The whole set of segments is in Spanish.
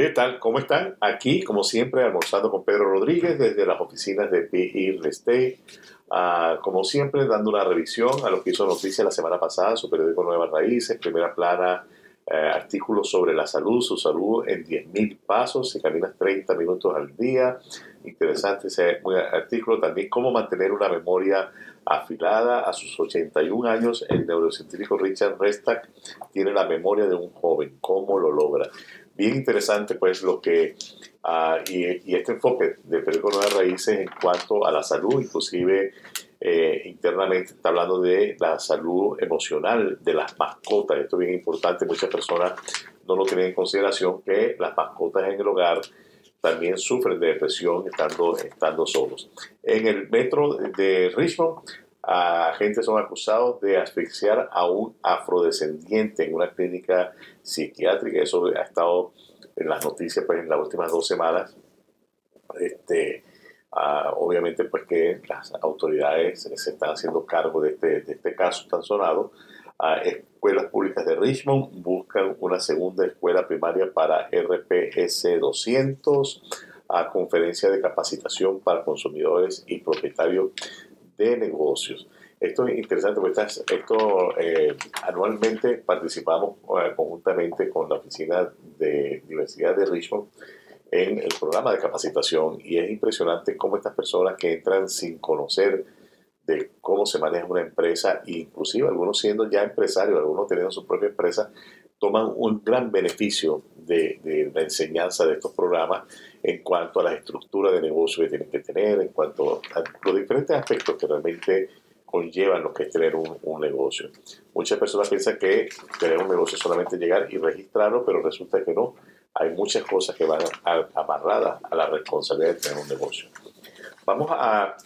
¿Qué tal? ¿Cómo están? Aquí, como siempre, almorzando con Pedro Rodríguez desde las oficinas de PI Real Estate. Ah, como siempre, dando una revisión a lo que hizo noticia la semana pasada, su periódico Nuevas Raíces, primera plana, eh, artículos sobre la salud, su salud en 10.000 pasos, si caminas 30 minutos al día. Interesante ese artículo. También cómo mantener una memoria afilada a sus 81 años. El neurocientífico Richard Restack tiene la memoria de un joven. ¿Cómo lo logra? Bien interesante, pues, lo que. Uh, y, y, este enfoque del periódico Nuevas Raíces en cuanto a la salud, inclusive eh, internamente está hablando de la salud emocional de las mascotas. Esto es bien importante, muchas personas no lo tienen en consideración, que las mascotas en el hogar también sufren de depresión estando, estando solos. En el metro de Richmond, agentes son acusados de asfixiar a un afrodescendiente en una clínica psiquiátrica. Eso ha estado en las noticias pues, en las últimas dos semanas. Este, Ah, obviamente, pues que las autoridades se están haciendo cargo de este, de este caso tan sonado. Ah, escuelas públicas de Richmond buscan una segunda escuela primaria para RPS 200, a conferencia de capacitación para consumidores y propietarios de negocios. Esto es interesante porque esto eh, anualmente participamos eh, conjuntamente con la Oficina de Universidad de Richmond en el programa de capacitación y es impresionante cómo estas personas que entran sin conocer de cómo se maneja una empresa, inclusive algunos siendo ya empresarios, algunos teniendo su propia empresa, toman un gran beneficio de, la enseñanza de estos programas en cuanto a la estructura de negocio que tienen que tener, en cuanto a los diferentes aspectos que realmente conllevan lo que es tener un, un, negocio. Muchas personas piensan que tener un negocio es solamente llegar y registrarlo, pero resulta que no hay muchas cosas que van amarradas a la responsabilidad de tener un negocio. Vamos a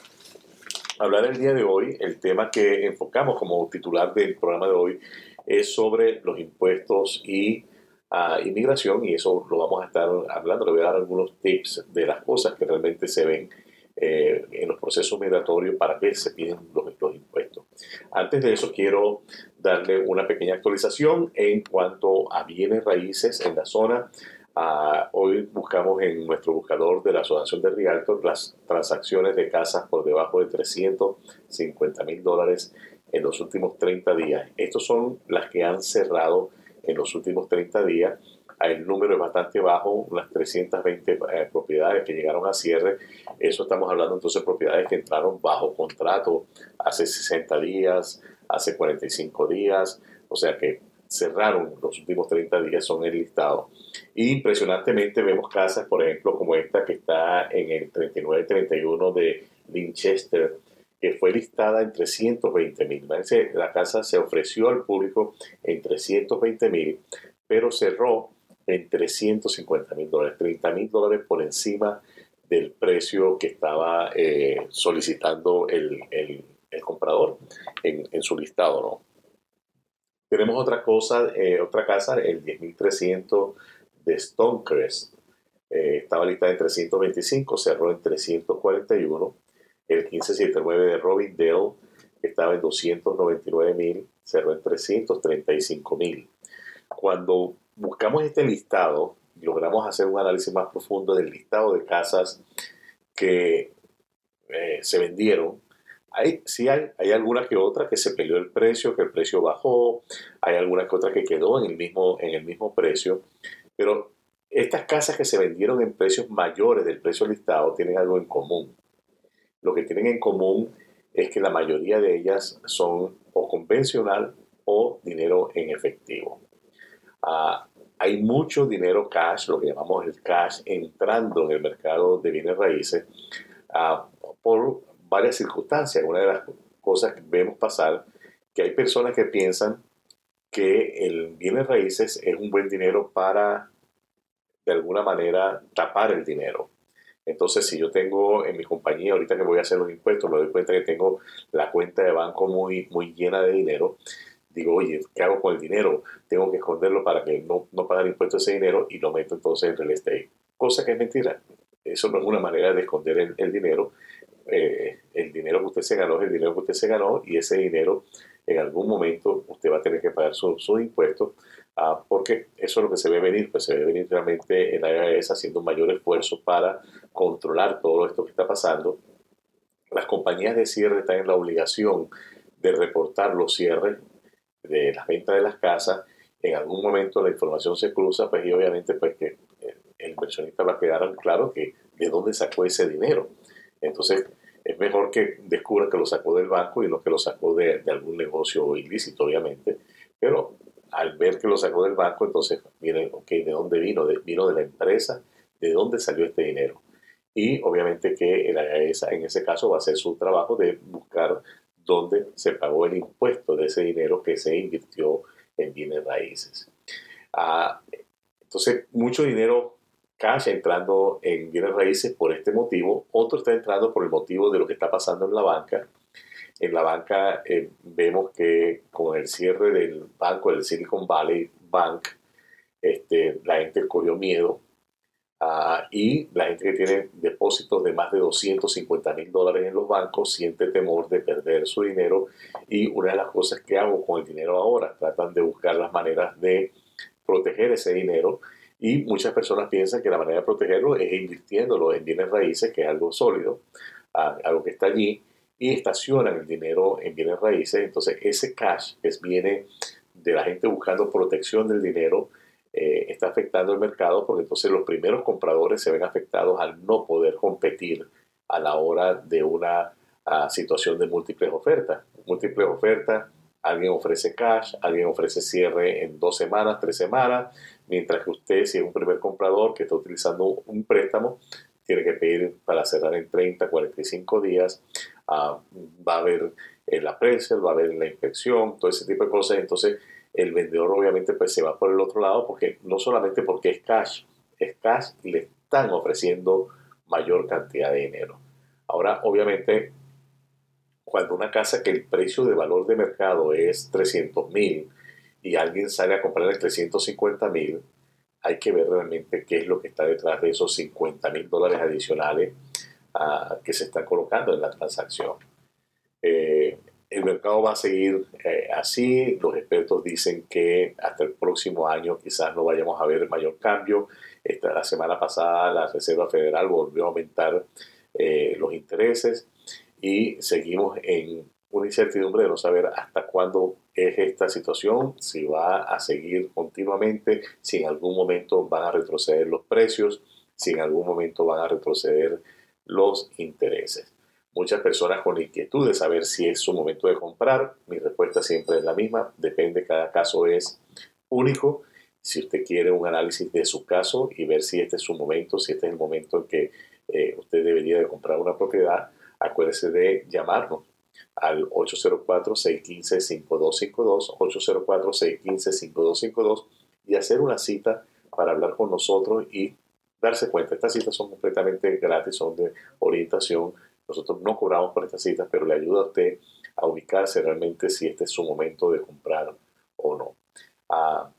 hablar el día de hoy, el tema que enfocamos como titular del programa de hoy es sobre los impuestos y uh, inmigración y eso lo vamos a estar hablando. Le voy a dar algunos tips de las cosas que realmente se ven eh, en los procesos migratorios para que se piden los, los, impuestos. Antes de eso quiero darle una pequeña actualización en cuanto a bienes raíces en la zona. Uh, hoy buscamos en nuestro buscador de la Asociación de Realtor las transacciones de casas por debajo de 350 mil dólares en los últimos 30 días. Estos son las que han cerrado en los últimos 30 días. El número es bastante bajo, unas 320 eh, propiedades que llegaron a cierre. Eso estamos hablando entonces de propiedades que entraron bajo contrato hace 60 días, hace 45 días. O sea que cerraron los últimos 30 días son el listado. Y impresionantemente vemos casas, por ejemplo, como esta que está en el 3931 de Winchester, que fue listada en 320 mil. La casa se ofreció al público en 320 mil, pero cerró en 350 mil dólares, 30 mil dólares por encima del precio que estaba eh, solicitando el, el, el comprador en, en, su listado, ¿no? Tenemos otra cosa, eh, otra casa, el 10.300 de Stonecrest. Eh, estaba listada en 325, cerró en 341. El 1579 de Robindale estaba en 299.000, cerró en 335.000. Cuando buscamos este listado, logramos hacer un análisis más profundo del listado de casas que eh, se vendieron hay, sí hay, hay alguna que otra que se peleó el precio, que el precio bajó, hay alguna que otra que quedó en el mismo, en el mismo precio, pero estas casas que se vendieron en precios mayores del precio listado tienen algo en común. Lo que tienen en común es que la mayoría de ellas son o convencional o dinero en efectivo. Ah, hay mucho dinero cash, lo que llamamos el cash, entrando en el mercado de bienes raíces uh, por varias circunstancias. Una de las cosas que vemos pasar, que hay personas que piensan que el bienes raíces es un buen dinero para, de alguna manera, tapar el dinero. Entonces, si yo tengo en mi compañía, ahorita que voy a hacer los impuestos, me doy cuenta que tengo la cuenta de banco muy, muy llena de dinero, digo, oye, ¿qué hago con el dinero? Tengo que esconderlo para que no, no pagar impuestos ese dinero y lo meto entonces en real estate. Cosa que es mentira. Eso no es una manera de esconder el, dinero. Eh, el dinero que usted se ganó es el dinero que usted se ganó y ese dinero en algún momento usted va a tener que pagar sus su impuestos. Ah, porque eso es lo que se ve venir, pues se ve venir realmente en la IRS haciendo un mayor esfuerzo para controlar todo esto que está pasando. Las compañías de cierre están en la obligación de reportar los cierres de las ventas de las casas. En algún momento la información se cruza, pues y obviamente pues que el inversionista va a quedar claro que de dónde sacó ese dinero. Entonces, es mejor que descubra que lo sacó del banco y no que lo sacó de, de algún negocio ilícito, obviamente. Pero al ver que lo sacó del banco, entonces miren, ¿de dónde vino? Vino de la empresa, ¿de dónde salió este dinero? Y obviamente que en ese caso va a ser su trabajo de buscar dónde se pagó el impuesto de ese dinero que se invirtió en bienes raíces. Ah, entonces, mucho dinero cash entrando en bienes raíces por este motivo, otro está entrando por el motivo de lo que está pasando en la banca en la banca eh, vemos que con el cierre del banco, del Silicon Valley Bank, este, la gente corrió miedo. Ah, y la gente que tiene depósitos de más de 250 mil dólares en los bancos siente temor de perder su dinero. Y una de las cosas que hago con el dinero ahora, tratan de buscar las maneras de proteger ese dinero. Y muchas personas piensan que la manera de protegerlo es invirtiéndolo en bienes raíces, que es algo sólido, ah, algo que está allí y estacionan el dinero en bienes raíces. Entonces ese cash que viene de la gente buscando protección del dinero eh, está afectando el mercado porque entonces los primeros compradores se ven afectados al no poder competir a la hora de una ah, situación de múltiples ofertas. Múltiples ofertas, alguien ofrece cash, alguien ofrece cierre en dos semanas, tres semanas, mientras que usted, si es un primer comprador que está utilizando un préstamo, tiene que pedir para cerrar en 30, 45 días. Va a haber el appraisal, va a haber la inspección, todo ese tipo de cosas. Entonces, el vendedor obviamente pues se va por el otro lado porque no solamente porque es cash, es cash y le están ofreciendo mayor cantidad de dinero. Ahora, obviamente, cuando una casa que el precio de valor de mercado es 300 mil y alguien sale a comprar en 350 mil, hay que ver realmente qué es lo que está detrás de esos 50 mil dólares adicionales que se están colocando en la transacción. Eh, el mercado va a seguir eh, así. Los expertos dicen que hasta el próximo año quizás no vayamos a ver mayor cambio. Esta, la semana pasada la Reserva Federal volvió a aumentar eh, los intereses y seguimos en una incertidumbre de no saber hasta cuándo es esta situación, si va a seguir continuamente, si en algún momento van a retroceder los precios, si en algún momento van a retroceder los intereses. Muchas personas con inquietud de saber si es su momento de comprar, mi respuesta siempre es la misma, depende, cada caso es único. Si usted quiere un análisis de su caso y ver si este es su momento, si este es el momento en que eh, usted debería de comprar una propiedad, acuérdese de llamarnos al 804-615-5252, 804-615-5252 y hacer una cita para hablar con nosotros y darse cuenta. Estas citas son completamente gratis, son de orientación. Nosotros no cobramos por estas citas, pero le ayuda a usted a ubicarse realmente si este es su momento de comprar o no. Ah,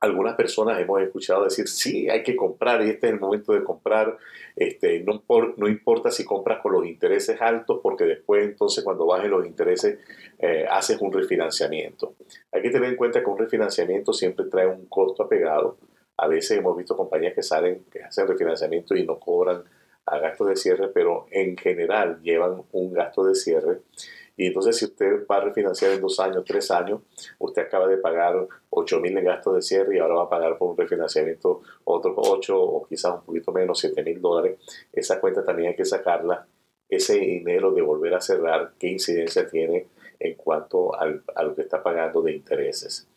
algunas personas hemos escuchado decir, sí, hay que comprar y este es el momento de comprar. Este, no, no importa si compras con los intereses altos, porque después entonces cuando bajen los intereses eh, haces un refinanciamiento. Hay que tener en cuenta que un refinanciamiento siempre trae un costo apegado. A veces hemos visto compañías que salen, que hacen refinanciamiento y no cobran a gastos de cierre, pero en general llevan un gasto de cierre y entonces si usted va a refinanciar en dos años, tres años, usted acaba de pagar 8 mil en gastos de cierre y ahora va a pagar por un refinanciamiento otros 8 o quizás un poquito menos, 7 mil dólares. Esa cuenta también hay que sacarla. Ese dinero de volver a cerrar, ¿qué incidencia tiene en cuanto al, a lo que está pagando de intereses?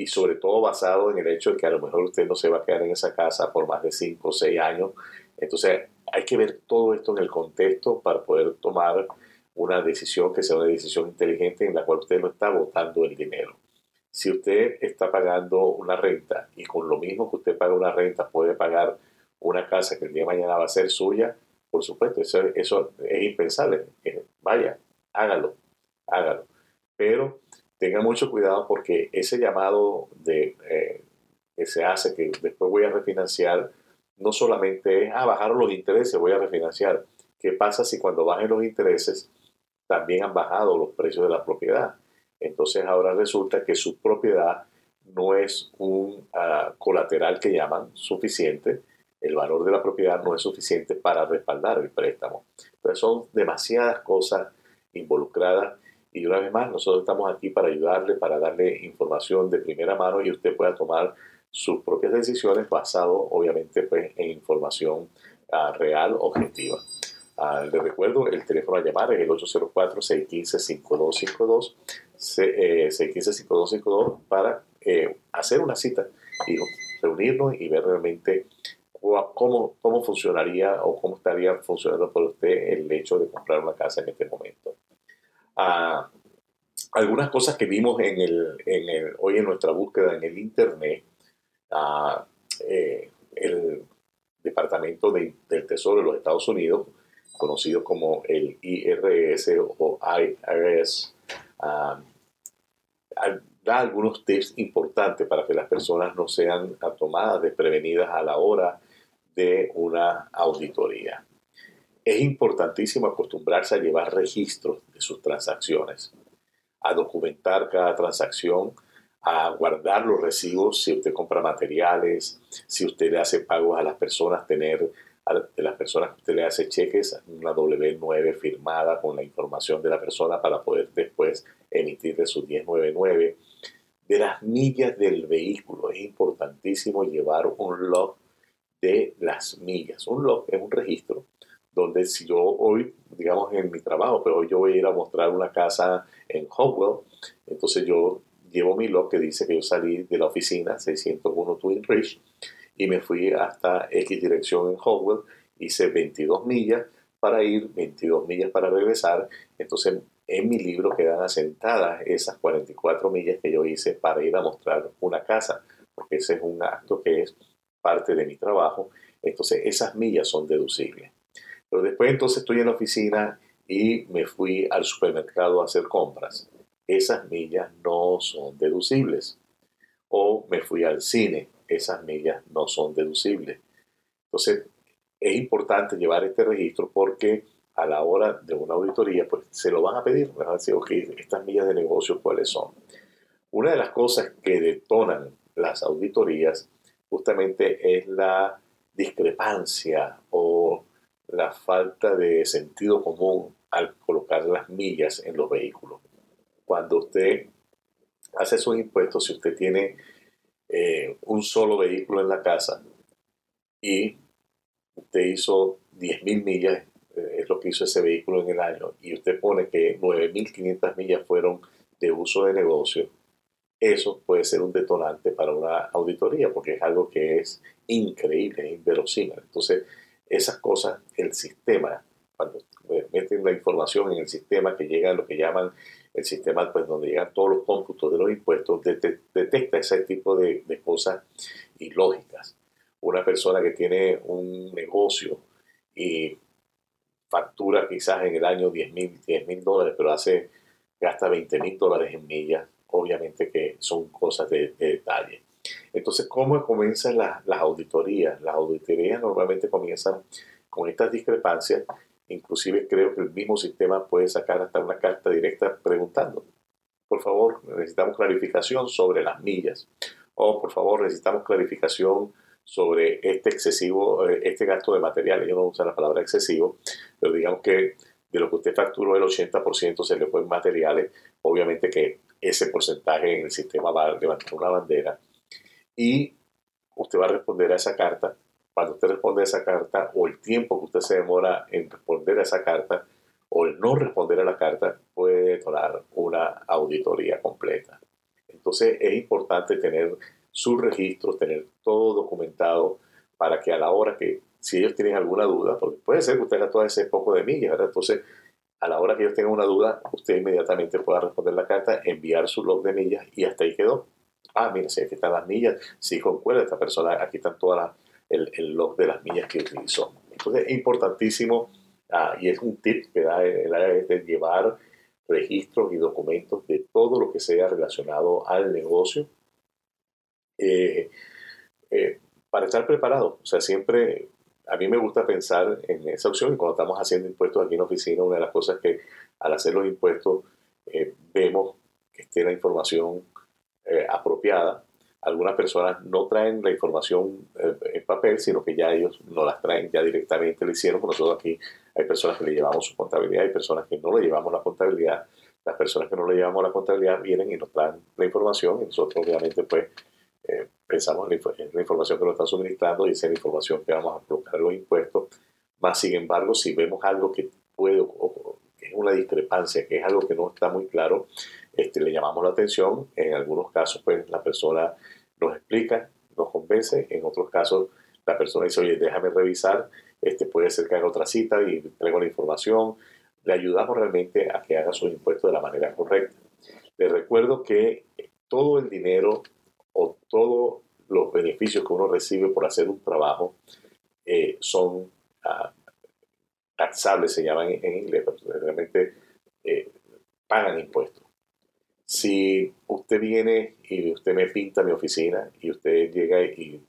Y sobre todo basado en el hecho de que a lo mejor usted no se va a quedar en esa casa por más de 5 o 6 años. Entonces hay que ver todo esto en el contexto para poder tomar una decisión que sea una decisión inteligente en la cual usted no está botando el dinero. Si usted está pagando una renta y con lo mismo que usted paga una renta puede pagar una casa que el día de mañana va a ser suya, por supuesto, eso, eso es impensable. Eh, vaya, hágalo, hágalo. Pero tenga mucho cuidado porque ese llamado eh, que se hace, que después voy a refinanciar, no solamente es, ah, bajaron los intereses, voy a refinanciar. ¿Qué pasa si cuando bajen los intereses también han bajado los precios de la propiedad. Entonces ahora resulta que su propiedad no es un ah, colateral que llaman suficiente, el valor de la propiedad no es suficiente para respaldar el préstamo. Entonces son demasiadas cosas involucradas y una vez más nosotros estamos aquí para ayudarle, para darle información de primera mano y usted pueda tomar sus propias decisiones basado obviamente pues, en información uh, real, objetiva. Uh, le recuerdo, el teléfono a llamar es el 804-615-5252, 615-5252 eh, para eh, hacer una cita y reunirnos y ver realmente cómo, cómo funcionaría o cómo estaría funcionando por usted el hecho de comprar una casa en este momento. Uh, algunas cosas que vimos en el, en el, hoy en nuestra búsqueda en el Internet eh, el Departamento del Tesoro de los Estados Unidos, conocido como el IRS o IRS, da algunos tips importantes para que las personas no sean tomadas desprevenidas a la hora de una auditoría. Es importantísimo acostumbrarse a llevar registros de sus transacciones, a documentar cada transacción, a guardar los recibos si usted compra materiales, si usted le hace pagos a las personas, tener de las personas que usted le hace cheques, una W9 firmada con la información de la persona para poder después emitirle su 1099. De las millas del vehículo, es importantísimo llevar un log de las millas. Un log es un registro donde si yo hoy, digamos en mi trabajo, pero hoy yo voy a ir a mostrar una casa en Hopewell, entonces yo llevo mi log que dice que yo salí de la oficina 601 Twin Ridge y me fui hasta X dirección en Howell, hice 22 millas para ir, 22 millas para regresar, entonces en mi libro quedan asentadas esas 44 millas que yo hice para ir a mostrar una casa, porque ese es un acto que es parte de mi trabajo, entonces esas millas son deducibles. Pero después entonces estoy en la oficina y me fui al supermercado a hacer compras esas millas no son deducibles. O me fui al cine, esas millas no son deducibles. Entonces, es importante llevar este registro porque a la hora de una auditoría, pues se lo van a pedir, van a decir, ok, estas millas de negocio, ¿cuáles son? Una de las cosas que detonan las auditorías justamente es la discrepancia o la falta de sentido común al colocar las millas en los vehículos cuando usted hace sus impuestos, si usted tiene eh, un solo vehículo en la casa y usted hizo 10.000 millas, eh, es lo que hizo ese vehículo en el año, y usted pone que 9.500 millas fueron de uso de negocio, eso puede ser un detonante para una auditoría, porque es algo que es increíble, es inverosímil. Entonces, esas cosas, el sistema, cuando meten la información en el sistema que llega a lo que llaman el sistema pues, donde llegan todos los cómputos de los impuestos, detecta ese tipo de, cosas ilógicas. Una persona que tiene un negocio y factura quizás en el año 10 mil dólares, pero hace, gasta 20 mil dólares en millas, obviamente que son cosas de, detalle. Entonces, ¿cómo comienzan las, auditorías? Las auditorías normalmente comienzan con estas discrepancias Inclusive creo que el mismo sistema puede sacar hasta una carta directa preguntando, por favor, necesitamos clarificación sobre las millas. O por favor, necesitamos clarificación sobre este excesivo, eh, este gasto de materiales. Yo no uso la palabra excesivo, pero digamos que de lo que usted facturó, el 80% se le fue en materiales. Obviamente que ese porcentaje en el sistema va a levantar una bandera y usted va a responder a esa carta cuando usted responde a esa carta o el tiempo que usted se demora en responder a esa carta o el no responder a la carta puede detonar una auditoría completa. Entonces es importante tener sus registros, tener todo documentado para que a la hora que, si ellos tienen alguna duda, porque puede ser que usted haga todo ese poco de millas, ¿verdad? Entonces, a la hora que ellos tengan una duda, usted inmediatamente pueda responder la carta, enviar su log de millas y hasta ahí quedó. Ah, mira, si aquí están las millas, si concuerda esta persona, aquí están todas el, el log de las millas que utilizó. Entonces es importantísimo ah, y es un tip que da el área de llevar registros y documentos de todo lo que sea relacionado al negocio eh, eh, para estar preparado. O sea, siempre a mí me gusta pensar en esa opción y cuando estamos haciendo impuestos aquí en la oficina, una de las cosas que al hacer los impuestos eh, vemos que esté la información apropiada algunas personas no traen la información eh, en papel, sino que ya ellos no las traen, ya directamente lo hicieron. Nosotros aquí hay personas que le llevamos su contabilidad, hay personas que no le llevamos la contabilidad. Las personas que no le llevamos la contabilidad vienen y nos traen la información y nosotros obviamente pues eh, pensamos en la, información que nos están suministrando y esa es la información que vamos a colocar los impuestos. Más sin embargo, si vemos algo que puede o, es una discrepancia, que es algo que no está muy claro, este, le llamamos la atención. En algunos casos, pues la persona nos explica, nos convence. En otros casos, la persona dice, oye, déjame revisar, este, puede ser que otra cita y traigo la información. Le ayudamos realmente a que haga sus impuestos de la manera correcta. Le recuerdo que todo el dinero o todos los beneficios que uno recibe por hacer un trabajo eh, son ah, taxables, se llaman en, inglés, pero realmente eh, pagan impuestos. Si usted viene y usted me pinta mi oficina y usted llega y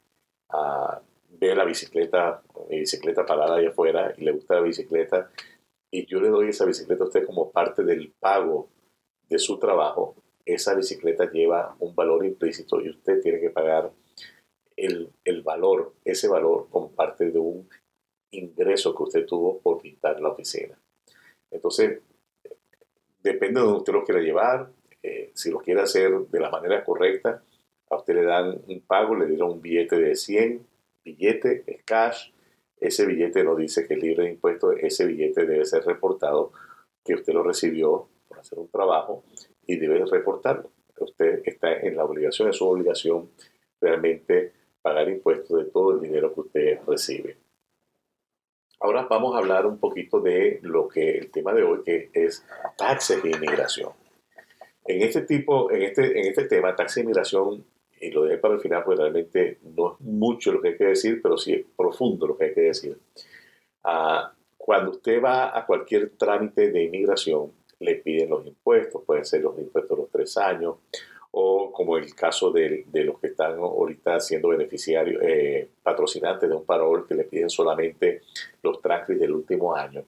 uh, ve la bicicleta, mi bicicleta parada ahí afuera y le gusta la bicicleta y yo le doy esa bicicleta a usted como parte del pago de su trabajo, esa bicicleta lleva un valor implícito y usted tiene que pagar el, el valor, ese valor como parte de un ingreso que usted tuvo por pintar la oficina. Entonces, depende de donde usted lo quiera llevar, eh, si lo quiere hacer de la manera correcta, a usted le dan un pago, le dieron un billete de 100, billete, es cash, ese billete no dice que es libre de impuestos, ese billete debe ser reportado, que usted lo recibió por hacer un trabajo y debe reportarlo. Usted está en la obligación, es su obligación realmente pagar impuestos de todo el dinero que usted recibe. Ahora vamos a hablar un poquito de lo que el tema de hoy, que es taxes de inmigración. En este tipo, en este, en este tema, taxa de inmigración, y lo dejé para el final, porque realmente no es mucho lo que hay que decir, pero sí es profundo lo que hay que decir. Ah, cuando usted va a cualquier trámite de inmigración, le piden los impuestos, pueden ser los impuestos de los tres años, o como el caso de, los que están ahorita siendo beneficiarios, eh, patrocinantes de un parol, que le piden solamente los transcripts del último año.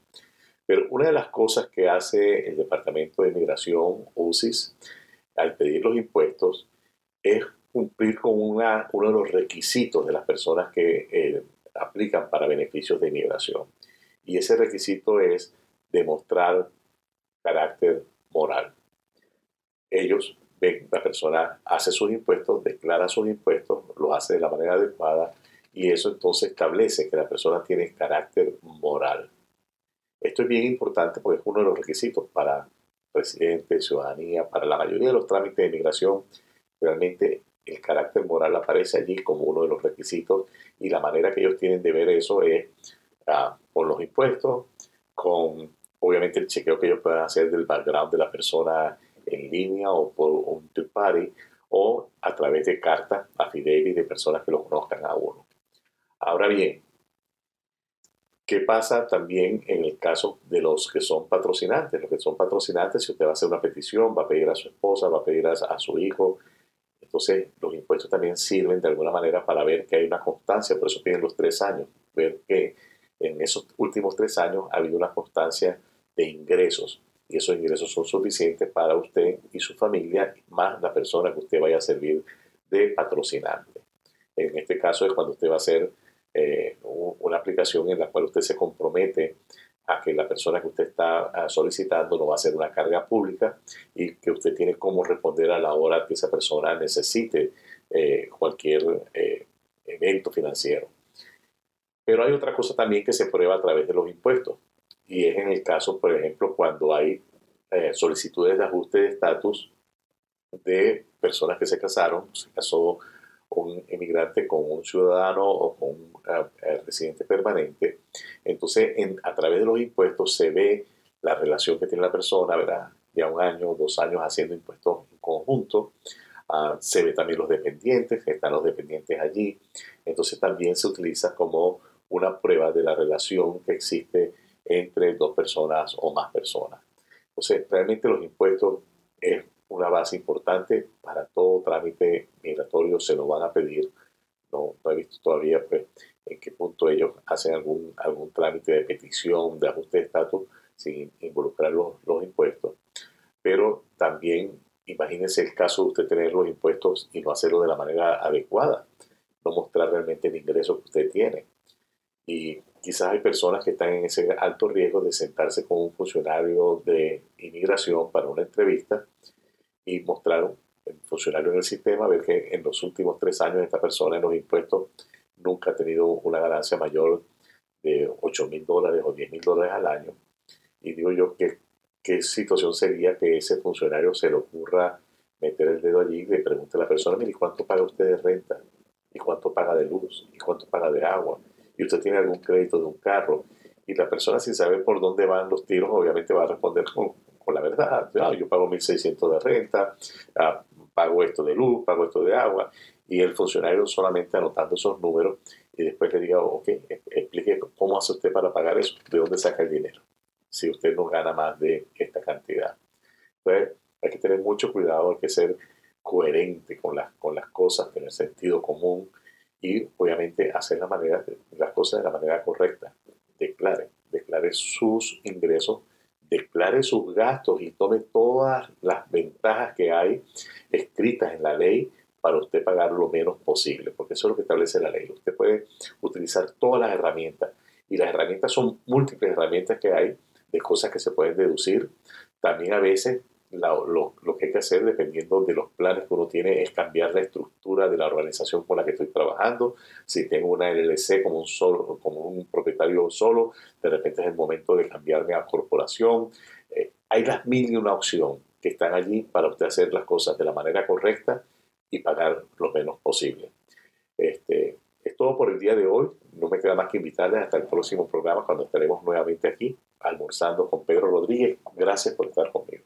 Pero una de las cosas que hace el Departamento de Inmigración, UCIS, al pedir los impuestos, es cumplir con una, uno de los requisitos de las personas que eh, aplican para beneficios de inmigración. Y ese requisito es demostrar carácter moral. Ellos ven, la persona hace sus impuestos, declara sus impuestos, lo hace de la manera adecuada y eso entonces establece que la persona tiene carácter moral. Esto es bien importante porque es uno de los requisitos para residente, ciudadanía, para la mayoría de los trámites de inmigración. Realmente el carácter moral aparece allí como uno de los requisitos y la manera que ellos tienen de ver eso es ah, con los impuestos, con obviamente el chequeo que ellos puedan hacer del background de la persona en línea o por un third party o a través de cartas affidavit de personas que lo conozcan a uno. Ahora bien, ¿Qué pasa también en el caso de los que son patrocinantes? Los que son patrocinantes, si usted va a hacer una petición, va a pedir a su esposa, va a pedir a, su hijo, entonces los impuestos también sirven de alguna manera para ver que hay una constancia, por eso piden los tres años, ver que en esos últimos tres años ha habido una constancia de ingresos y esos ingresos son suficientes para usted y su familia, más la persona que usted vaya a servir de patrocinante. En este caso es cuando usted va a hacer eh, una aplicación en la cual usted se compromete a que la persona que usted está ah, solicitando no va a ser una carga pública y que usted tiene cómo responder a la hora que esa persona necesite eh, cualquier eh, evento financiero. Pero hay otra cosa también que se prueba a través de los impuestos y es en el caso, por ejemplo, cuando hay solicitudes de ajuste de estatus de personas que se casaron, se casó un emigrante con un ciudadano o con un eh, eh, residente permanente. Entonces, a través de los impuestos se ve la relación que tiene la persona, ¿verdad? Ya un año, dos años haciendo impuestos en conjunto. Ah, se ve también los dependientes, están los dependientes allí. Entonces también se utiliza como una prueba de la relación que existe entre dos personas o más personas. Entonces, realmente los impuestos es una base importante para todo trámite migratorio, se lo van a pedir. No, he visto todavía pues, en qué punto ellos hacen algún, algún trámite de petición, de ajuste de estatus sin involucrar los, impuestos. Pero también imagínense el caso de usted tener los impuestos y no hacerlo de la manera adecuada, no mostrar realmente el ingreso que usted tiene. Y quizás hay personas que están en ese alto riesgo de sentarse con un funcionario de inmigración para una entrevista y mostrar un funcionario en el sistema, ver que en los últimos tres años esta persona en los impuestos nunca ha tenido una ganancia mayor de 8 mil dólares o 10 mil dólares al año. Y digo yo, ¿qué, ¿qué situación sería que ese funcionario se le ocurra meter el dedo allí y le pregunte a la persona, mire, ¿cuánto paga usted de renta? ¿Y cuánto paga de luz? ¿Y cuánto paga de agua? ¿Y usted tiene algún crédito de un carro? Y la persona sin saber por dónde van los tiros, obviamente va a responder con, con la verdad. Ah, yo pago 1.600 de renta, ah, pago esto de luz, pago esto de agua. Y el funcionario solamente anotando esos números y después le diga, ok, explique cómo hace usted para pagar eso, de dónde saca el dinero, si usted no gana más de esta cantidad. Entonces, hay que tener mucho cuidado, hay que ser coherente con las, con las cosas, tener sentido común y obviamente hacer la manera, las cosas de la manera correcta. Declare, declare sus ingresos, declare sus gastos y tome todas las ventajas que hay escritas en la ley para usted pagar lo menos posible, porque eso es lo que establece la ley. Usted puede utilizar todas las herramientas y las herramientas son múltiples herramientas que hay de cosas que se pueden deducir. También a veces lo, que hay que hacer, dependiendo de los planes que uno tiene, es cambiar la estructura de la organización con la que estoy trabajando. Si tengo una LLC como un, solo, como un propietario solo, de repente es el momento de cambiarme a corporación. Eh, hay las mil y una opción que están allí para usted hacer las cosas de la manera correcta y pagar lo menos posible. Este, es todo por el día de hoy. No me queda más que invitarles hasta el próximo programa cuando estaremos nuevamente aquí almorzando con Pedro Rodríguez. Gracias por estar conmigo.